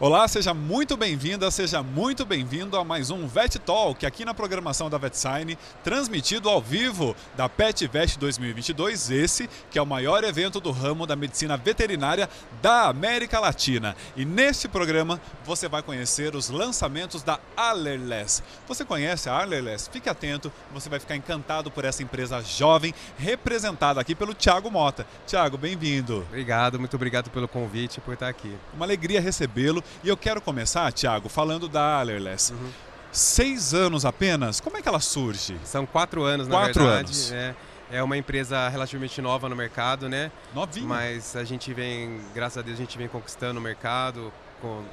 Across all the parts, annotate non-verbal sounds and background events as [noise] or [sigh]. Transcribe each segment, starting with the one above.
Olá, seja muito bem-vinda, seja muito bem-vindo a mais um Vet Talk aqui na programação da VetSign, transmitido ao vivo da Pet Vet 2022, esse que é o maior evento do ramo da medicina veterinária da América Latina. E neste programa você vai conhecer os lançamentos da Allerless. Você conhece a Allerless? Fique atento, você vai ficar encantado por essa empresa jovem representada aqui pelo Thiago Mota. Thiago, bem-vindo. Obrigado, muito obrigado pelo convite e por estar aqui. Uma alegria recebê-lo e eu quero começar, Thiago, falando da Allerless. Uhum. Seis anos apenas? Como é que ela surge? São quatro anos, quatro na verdade. Anos. É, é uma empresa relativamente nova no mercado, né? Novinha. Mas a gente vem, graças a Deus, a gente vem conquistando o mercado com,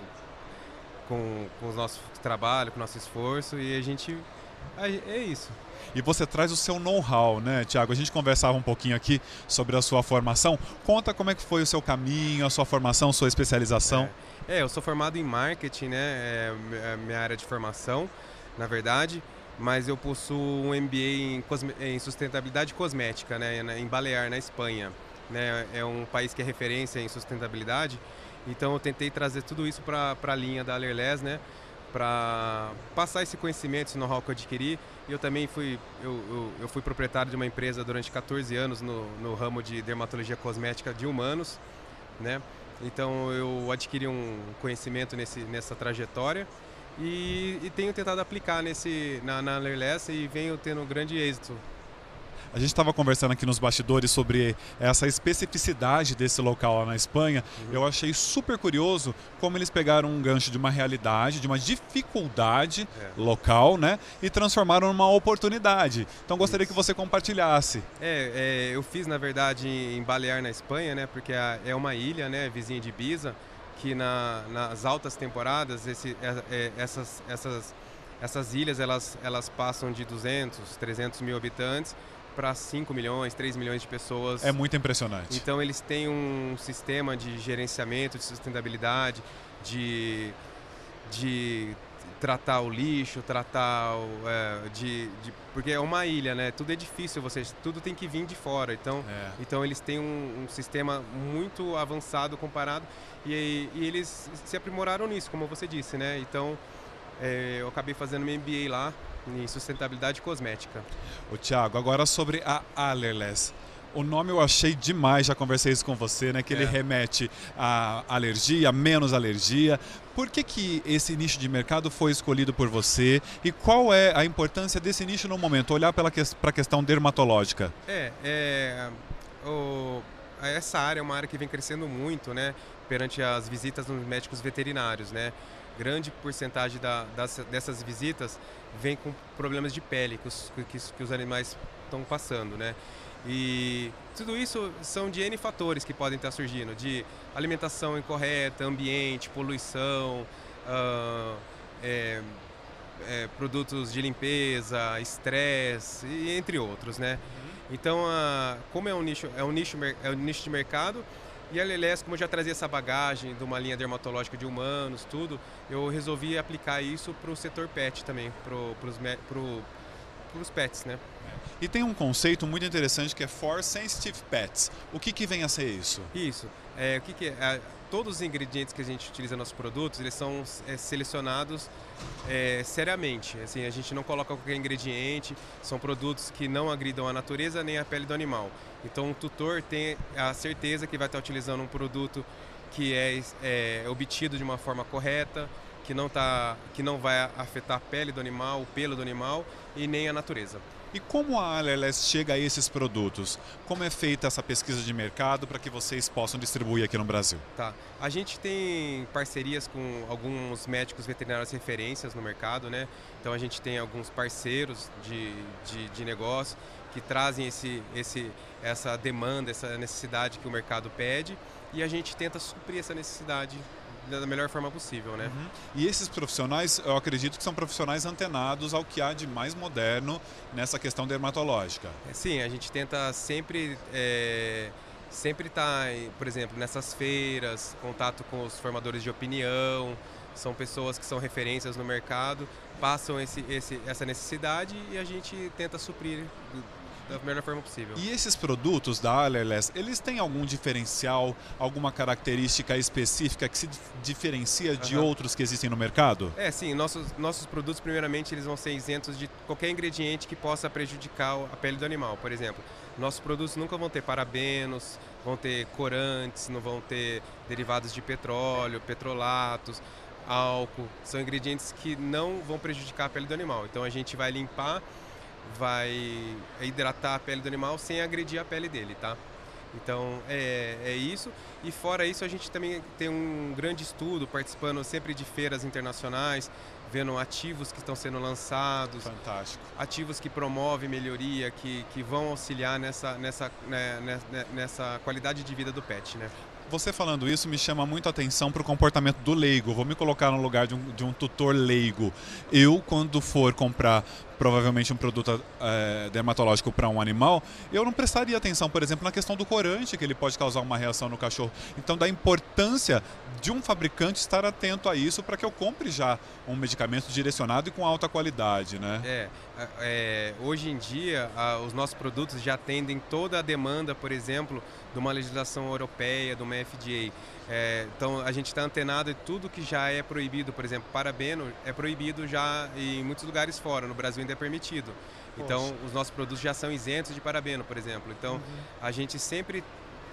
com, com o nosso trabalho, com o nosso esforço e a gente. É isso e você traz o seu know-how, né, Tiago? A gente conversava um pouquinho aqui sobre a sua formação. Conta como é que foi o seu caminho, a sua formação, sua especialização. É, é eu sou formado em marketing, né? É a minha área de formação, na verdade. Mas eu possuo um MBA em, em sustentabilidade cosmética, né, em Balear, na Espanha. Né? É um país que é referência em sustentabilidade. Então eu tentei trazer tudo isso para a linha da Alerless, né? Para passar esse conhecimento, esse know-how que eu adquiri. Eu também fui, eu, eu, eu, fui proprietário de uma empresa durante 14 anos no, no ramo de dermatologia cosmética de humanos, né? Então eu adquiri um conhecimento nesse, nessa trajetória e, e tenho tentado aplicar nesse, na, na Lerless e venho tendo um grande êxito a gente estava conversando aqui nos bastidores sobre essa especificidade desse local lá na Espanha. Uhum. Eu achei super curioso como eles pegaram um gancho de uma realidade, de uma dificuldade é. local, né? E transformaram numa oportunidade. Então gostaria Isso. que você compartilhasse. É, é, eu fiz na verdade em Balear na Espanha, né? Porque é uma ilha, né? Vizinha de Ibiza, que na, nas altas temporadas esse, é, é, essas, essas essas ilhas elas, elas passam de 200, 300 mil habitantes para 5 milhões, 3 milhões de pessoas. É muito impressionante. Então eles têm um sistema de gerenciamento, de sustentabilidade, de, de tratar o lixo, tratar o, é, de, de, porque é uma ilha, né? Tudo é difícil, você tudo tem que vir de fora. Então, é. então eles têm um, um, sistema muito avançado comparado e, e, eles se aprimoraram nisso, como você disse, né? Então é, eu acabei fazendo meu MBA lá em sustentabilidade cosmética. O Thiago, agora sobre a Allerless. O nome eu achei demais, já conversei isso com você, né? Que é. ele remete a alergia, menos alergia. Por que, que esse nicho de mercado foi escolhido por você e qual é a importância desse nicho no momento? Olhar para a questão dermatológica. É, é o, essa área é uma área que vem crescendo muito, né? Perante as visitas nos médicos veterinários, né? Grande porcentagem da, das, dessas visitas vem com problemas de pele que os, que, que os animais estão passando, né? E tudo isso são de N fatores que podem estar surgindo, de alimentação incorreta, ambiente, poluição, uh, é, é, produtos de limpeza, estresse, entre outros, né? Uhum. Então, como é um nicho, é um nicho, é um nicho de mercado, e a Lelés, como eu já trazia essa bagagem de uma linha dermatológica de humanos, tudo, eu resolvi aplicar isso para o setor pet também, para os pets, né? E tem um conceito muito interessante que é For Sensitive Pets. O que, que vem a ser isso? Isso. É, o que, que é? Todos os ingredientes que a gente utiliza nos produtos, eles são é, selecionados é, seriamente. Assim, a gente não coloca qualquer ingrediente, são produtos que não agridam a natureza nem a pele do animal. Então, o tutor tem a certeza que vai estar utilizando um produto que é, é obtido de uma forma correta, que não, tá, que não vai afetar a pele do animal, o pelo do animal e nem a natureza. E como a ALLS chega a esses produtos? Como é feita essa pesquisa de mercado para que vocês possam distribuir aqui no Brasil? Tá. A gente tem parcerias com alguns médicos veterinários referências no mercado, né? Então a gente tem alguns parceiros de, de, de negócio que trazem esse, esse, essa demanda, essa necessidade que o mercado pede e a gente tenta suprir essa necessidade da melhor forma possível, né? Uhum. E esses profissionais, eu acredito que são profissionais antenados ao que há de mais moderno nessa questão dermatológica. É, sim, a gente tenta sempre é, sempre estar, tá, por exemplo, nessas feiras, contato com os formadores de opinião, são pessoas que são referências no mercado, passam esse, esse, essa necessidade e a gente tenta suprir da melhor forma possível. E esses produtos da Alerless, eles têm algum diferencial, alguma característica específica que se diferencia de Aham. outros que existem no mercado? É, sim, nossos, nossos produtos, primeiramente, eles vão ser isentos de qualquer ingrediente que possa prejudicar a pele do animal. Por exemplo, nossos produtos nunca vão ter parabenos, vão ter corantes, não vão ter derivados de petróleo, petrolatos, álcool. São ingredientes que não vão prejudicar a pele do animal. Então a gente vai limpar, vai hidratar a pele do animal sem agredir a pele dele, tá? Então é, é isso. E fora isso, a gente também tem um grande estudo, participando sempre de feiras internacionais, vendo ativos que estão sendo lançados, Fantástico. ativos que promovem melhoria, que, que vão auxiliar nessa, nessa, né, né, nessa qualidade de vida do pet, né? Você falando isso me chama muito a atenção para o comportamento do leigo. Vou me colocar no lugar de um, de um tutor leigo. Eu, quando for comprar provavelmente um produto é, dermatológico para um animal, eu não prestaria atenção, por exemplo, na questão do corante, que ele pode causar uma reação no cachorro. Então, da importância de um fabricante estar atento a isso para que eu compre já um medicamento direcionado e com alta qualidade, né? É, é hoje em dia, a, os nossos produtos já atendem toda a demanda, por exemplo, de uma legislação europeia, de uma FDA. É, então a gente está antenado em tudo que já é proibido, por exemplo, parabeno é proibido já em muitos lugares fora, no Brasil ainda é permitido. Então Poxa. os nossos produtos já são isentos de parabeno, por exemplo. Então a gente sempre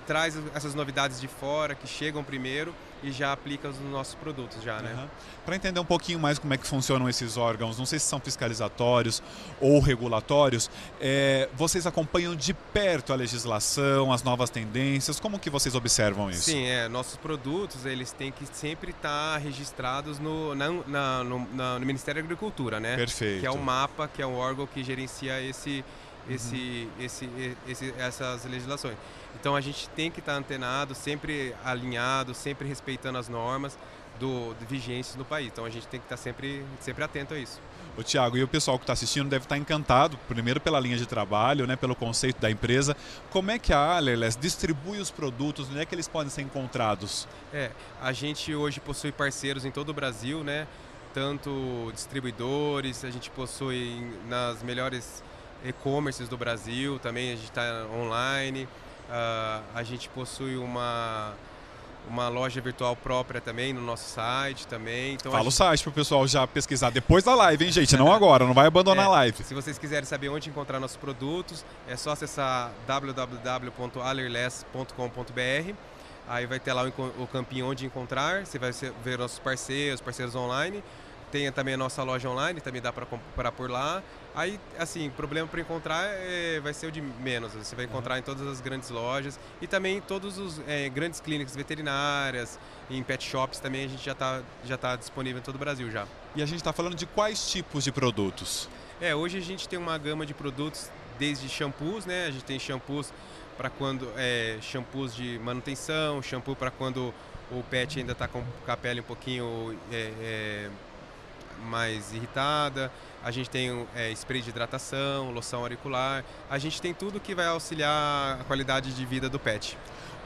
traz essas novidades de fora que chegam primeiro e já aplica nos nossos produtos já, né? Uhum. Para entender um pouquinho mais como é que funcionam esses órgãos, não sei se são fiscalizatórios ou regulatórios, é, vocês acompanham de perto a legislação, as novas tendências, como que vocês observam isso? Sim, é, nossos produtos eles têm que sempre estar registrados no, na, na, no, na, no Ministério da Agricultura, né? Perfeito. Que é o MAPA, que é o órgão que gerencia esse, esse, uhum. esse, esse, essas legislações. Então a gente tem que estar antenado, sempre alinhado, sempre respeitando as normas do, de vigências no país. Então a gente tem que estar sempre, sempre atento a isso. O Tiago, e o pessoal que está assistindo deve estar encantado, primeiro pela linha de trabalho, né, pelo conceito da empresa. Como é que a Alerless distribui os produtos? Onde é que eles podem ser encontrados? É, a gente hoje possui parceiros em todo o Brasil, né? Tanto distribuidores, a gente possui nas melhores e-commerces do Brasil, também a gente está online. Uh, a gente possui uma, uma loja virtual própria também no nosso site também. Então Fala gente... o site para o pessoal já pesquisar depois da live, hein, gente? Não agora, não vai abandonar é, a live. Se vocês quiserem saber onde encontrar nossos produtos, é só acessar www.alerless.com.br. Aí vai ter lá o, o campinho onde encontrar, você vai ver nossos parceiros, parceiros online. Tem também a nossa loja online, também dá para comprar por lá. Aí, assim, problema para encontrar é, vai ser o de menos. Você vai encontrar uhum. em todas as grandes lojas e também em todas as é, grandes clínicas veterinárias, em pet shops também a gente já está já tá disponível em todo o Brasil já. E a gente está falando de quais tipos de produtos? É, hoje a gente tem uma gama de produtos desde shampoos, né? A gente tem shampoos para quando é, shampoos de manutenção, shampoo para quando o pet ainda está com a pele um pouquinho é, é, mais irritada. A gente tem é, spray de hidratação, loção auricular. A gente tem tudo que vai auxiliar a qualidade de vida do pet.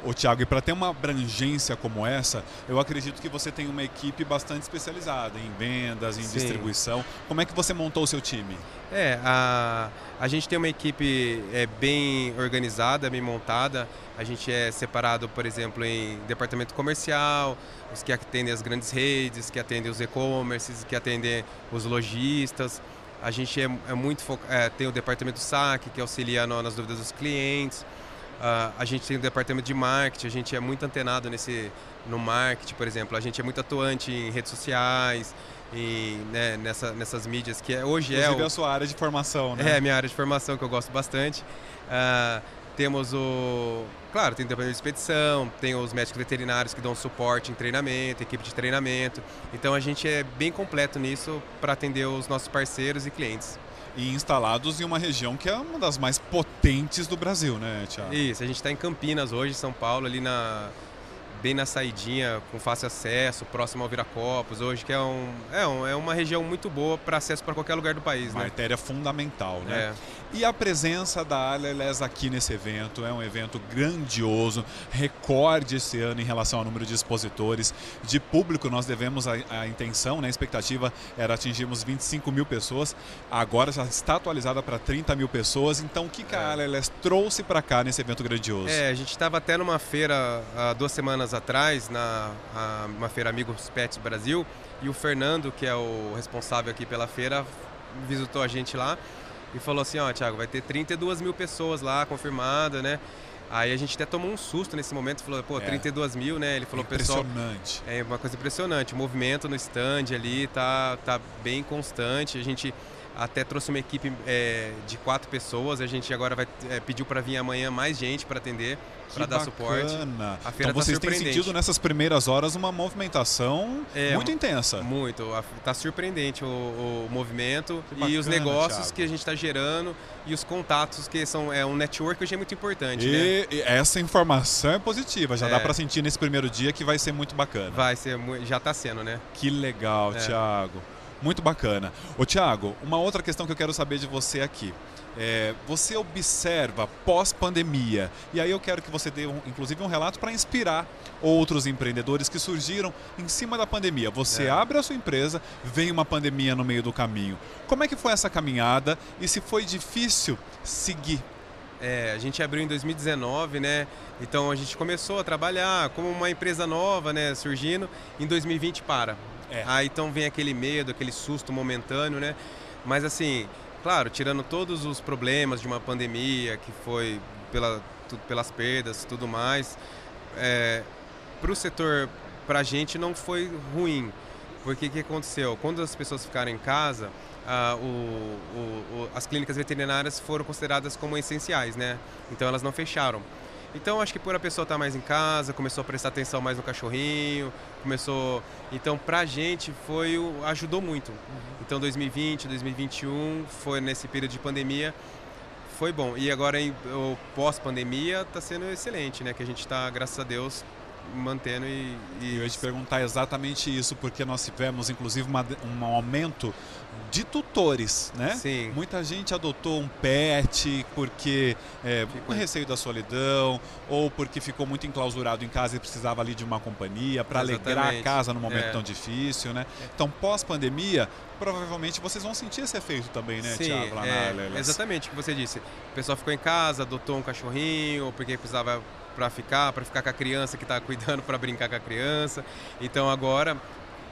Ô Tiago, e para ter uma abrangência como essa, eu acredito que você tem uma equipe bastante especializada em vendas, em Sim. distribuição. Como é que você montou o seu time? É, a, a gente tem uma equipe é, bem organizada, bem montada. A gente é separado, por exemplo, em departamento comercial, os que atendem as grandes redes, que atendem os e-commerces, que atendem os lojistas. A gente é, é muito é, tem o departamento saque, que auxilia no, nas dúvidas dos clientes. Uh, a gente tem o departamento de marketing, a gente é muito antenado nesse, no marketing, por exemplo. A gente é muito atuante em redes sociais, em, né, nessa, nessas mídias que é, hoje Inclusive é o, a sua área de formação, né? É, a minha área de formação que eu gosto bastante. Uh, temos o. Claro, tem o departamento de expedição, tem os médicos veterinários que dão suporte em treinamento, equipe de treinamento. Então a gente é bem completo nisso para atender os nossos parceiros e clientes. E instalados em uma região que é uma das mais potentes do Brasil, né, Tiago? Isso, a gente está em Campinas hoje, São Paulo, ali na, bem na saidinha, com fácil acesso, próximo ao Viracopos, hoje que é, um, é, um, é uma região muito boa para acesso para qualquer lugar do país. Uma né? artéria fundamental, né? É. E a presença da Aleles aqui nesse evento é um evento grandioso, recorde esse ano em relação ao número de expositores, de público. Nós devemos a, a intenção, né, a expectativa era atingirmos 25 mil pessoas, agora já está atualizada para 30 mil pessoas. Então, o que, que a Aleles trouxe para cá nesse evento grandioso? É, a gente estava até numa feira há duas semanas atrás, na a, uma feira Amigos Pets Brasil, e o Fernando, que é o responsável aqui pela feira, visitou a gente lá e falou assim, ó, Thiago, vai ter 32 mil pessoas lá, confirmada, né? Aí a gente até tomou um susto nesse momento, falou, pô, é. 32 mil, né? Ele falou, impressionante. pessoal. É uma coisa impressionante. O movimento no stand ali tá, tá bem constante. A gente até trouxe uma equipe é, de quatro pessoas. A gente agora vai é, pediu para vir amanhã mais gente para atender, para dar suporte. A feira então tá vocês têm sentido nessas primeiras horas uma movimentação é, muito intensa. Muito. Está surpreendente o, o movimento bacana, e os negócios Thiago. que a gente está gerando e os contatos que são é um network hoje é muito importante. E, né? essa informação é positiva. Já dá é. para sentir nesse primeiro dia que vai ser muito bacana. Vai ser, já está sendo, né? Que legal, é. Thiago. Muito bacana. Ô Tiago, uma outra questão que eu quero saber de você aqui. É, você observa pós-pandemia, e aí eu quero que você dê, um, inclusive, um relato para inspirar outros empreendedores que surgiram em cima da pandemia. Você é. abre a sua empresa, vem uma pandemia no meio do caminho. Como é que foi essa caminhada e se foi difícil seguir? É, a gente abriu em 2019, né? Então a gente começou a trabalhar como uma empresa nova, né? Surgindo. Em 2020 para. É. Aí então vem aquele medo, aquele susto momentâneo, né? Mas assim, claro, tirando todos os problemas de uma pandemia, que foi pela, pelas perdas tudo mais, é, para o setor, para a gente não foi ruim. Porque o que aconteceu? Quando as pessoas ficaram em casa, ah, o, o, o, as clínicas veterinárias foram consideradas como essenciais, né? Então elas não fecharam. Então acho que por a pessoa estar mais em casa, começou a prestar atenção mais no cachorrinho, começou. Então pra gente foi o... ajudou muito. Uhum. Então 2020, 2021 foi nesse período de pandemia foi bom. E agora em pós-pandemia está sendo excelente, né? Que a gente está, graças a Deus, mantendo e, e... Eu ia te perguntar exatamente isso, porque nós tivemos inclusive uma, um aumento de tutores, né? Sim. Muita gente adotou um pet porque é, com receio da solidão ou porque ficou muito enclausurado em casa e precisava ali de uma companhia para alegrar a casa num momento é. tão difícil, né? Então, pós-pandemia, provavelmente vocês vão sentir esse efeito também, né, Sim, Thiago? Lá é, exatamente o que você disse. O pessoal ficou em casa, adotou um cachorrinho porque precisava para ficar, para ficar com a criança que está cuidando, para brincar com a criança. Então agora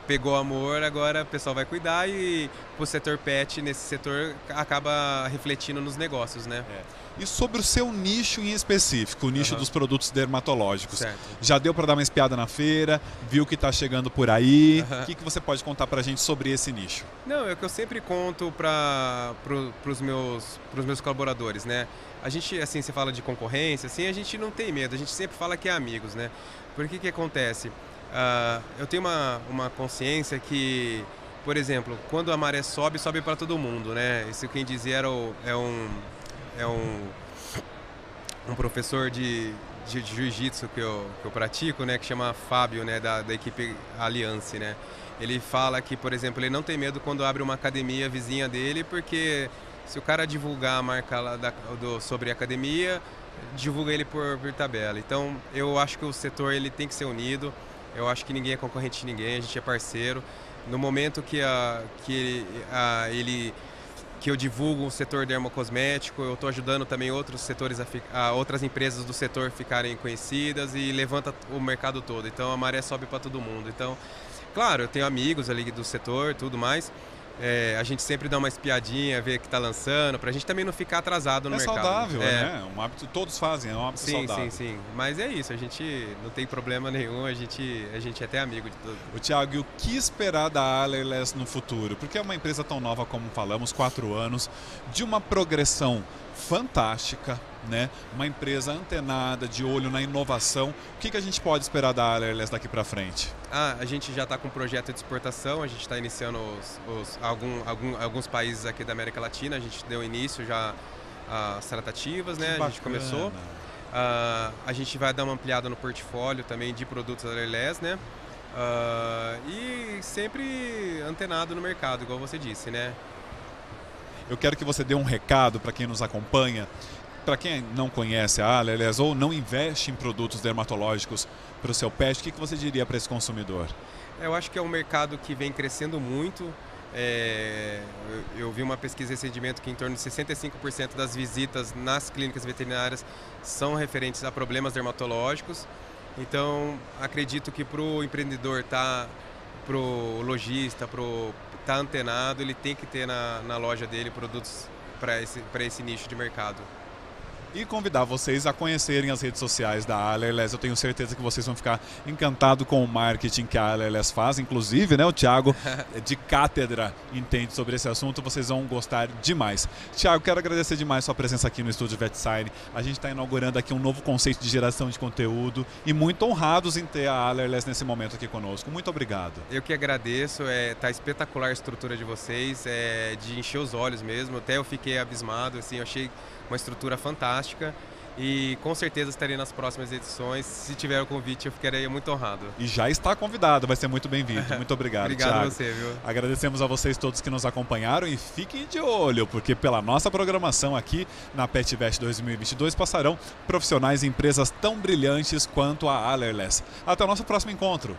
pegou amor, agora o pessoal vai cuidar e o setor pet, nesse setor, acaba refletindo nos negócios, né? É. E sobre o seu nicho em específico, o nicho uhum. dos produtos dermatológicos. Certo. Já deu para dar uma espiada na feira, viu que está chegando por aí. O uhum. que, que você pode contar para a gente sobre esse nicho? Não, é o que eu sempre conto para pro, os meus, meus colaboradores, né? A gente, assim, você fala de concorrência, assim, a gente não tem medo, a gente sempre fala que é amigos, né? Porque que acontece? Uh, eu tenho uma, uma consciência que, por exemplo, quando a maré sobe, sobe para todo mundo, né? Isso quem dizia era o, é um é um um professor de, de, de jiu-jitsu que eu, que eu pratico, né, que chama Fábio, né, da, da equipe Aliança, né? Ele fala que, por exemplo, ele não tem medo quando abre uma academia vizinha dele, porque se o cara divulgar a marca lá da, do, sobre a academia, divulga ele por, por tabela. Então, eu acho que o setor ele tem que ser unido. Eu acho que ninguém é concorrente de ninguém, a gente é parceiro. No momento que, a, que a, ele que eu divulgo o setor dermocosmético, eu estou ajudando também outros setores, a, a, outras empresas do setor ficarem conhecidas e levanta o mercado todo. Então a maré sobe para todo mundo. Então, claro, eu tenho amigos ali do setor, tudo mais, é, a gente sempre dá uma espiadinha, ver que está lançando, para a gente também não ficar atrasado no é mercado. É saudável, né? Um hábito todos fazem, é um hábito sim, saudável. Sim, sim, Mas é isso, a gente não tem problema nenhum, a gente, a gente é até amigo de todos. O Thiago, e o que esperar da Alerless no futuro? Porque é uma empresa tão nova como falamos, quatro anos, de uma progressão fantástica, né? Uma empresa antenada, de olho na inovação. O que, que a gente pode esperar da Alerless daqui para frente? Ah, a gente já está com um projeto de exportação, a gente está iniciando os, os, algum, algum, alguns países aqui da América Latina, a gente deu início já às tratativas, né? A gente começou. Uh, a gente vai dar uma ampliada no portfólio também de produtos Alerless, né? Uh, e sempre antenado no mercado, igual você disse, né? eu quero que você dê um recado para quem nos acompanha para quem não conhece a Allerles ou não investe em produtos dermatológicos para o seu pet, o que, que você diria para esse consumidor? Eu acho que é um mercado que vem crescendo muito. É, eu, vi uma pesquisa recentemente que em torno de 65% das visitas nas clínicas veterinárias são referentes a problemas dermatológicos. Então, acredito que para o empreendedor estar, tá, para o lojista, para estar tá antenado, ele tem que ter na, na loja dele produtos para esse, esse nicho de mercado e convidar vocês a conhecerem as redes sociais da Alerles. Eu tenho certeza que vocês vão ficar encantados com o marketing que a Alerles faz. Inclusive, né, o Thiago, [laughs] de cátedra, entende sobre esse assunto. Vocês vão gostar demais. Thiago, quero agradecer demais sua presença aqui no estúdio VetSign. A gente está inaugurando aqui um novo conceito de geração de conteúdo e muito honrados em ter a Alerles nesse momento aqui conosco. Muito obrigado. Eu que agradeço. É, tá espetacular a estrutura de vocês, é, de encher os olhos mesmo. Até eu fiquei abismado. Assim, eu achei uma estrutura fantástica e com certeza estarei nas próximas edições. Se tiver o convite, eu ficarei muito honrado. E já está convidado, vai ser muito bem-vindo. [laughs] Muito obrigado, Obrigado Thiago. a você, viu? Agradecemos a vocês todos que nos acompanharam e fiquem de olho, porque pela nossa programação aqui na PetVest 2022 passarão profissionais e empresas tão brilhantes quanto a Allerless. Até o nosso próximo encontro.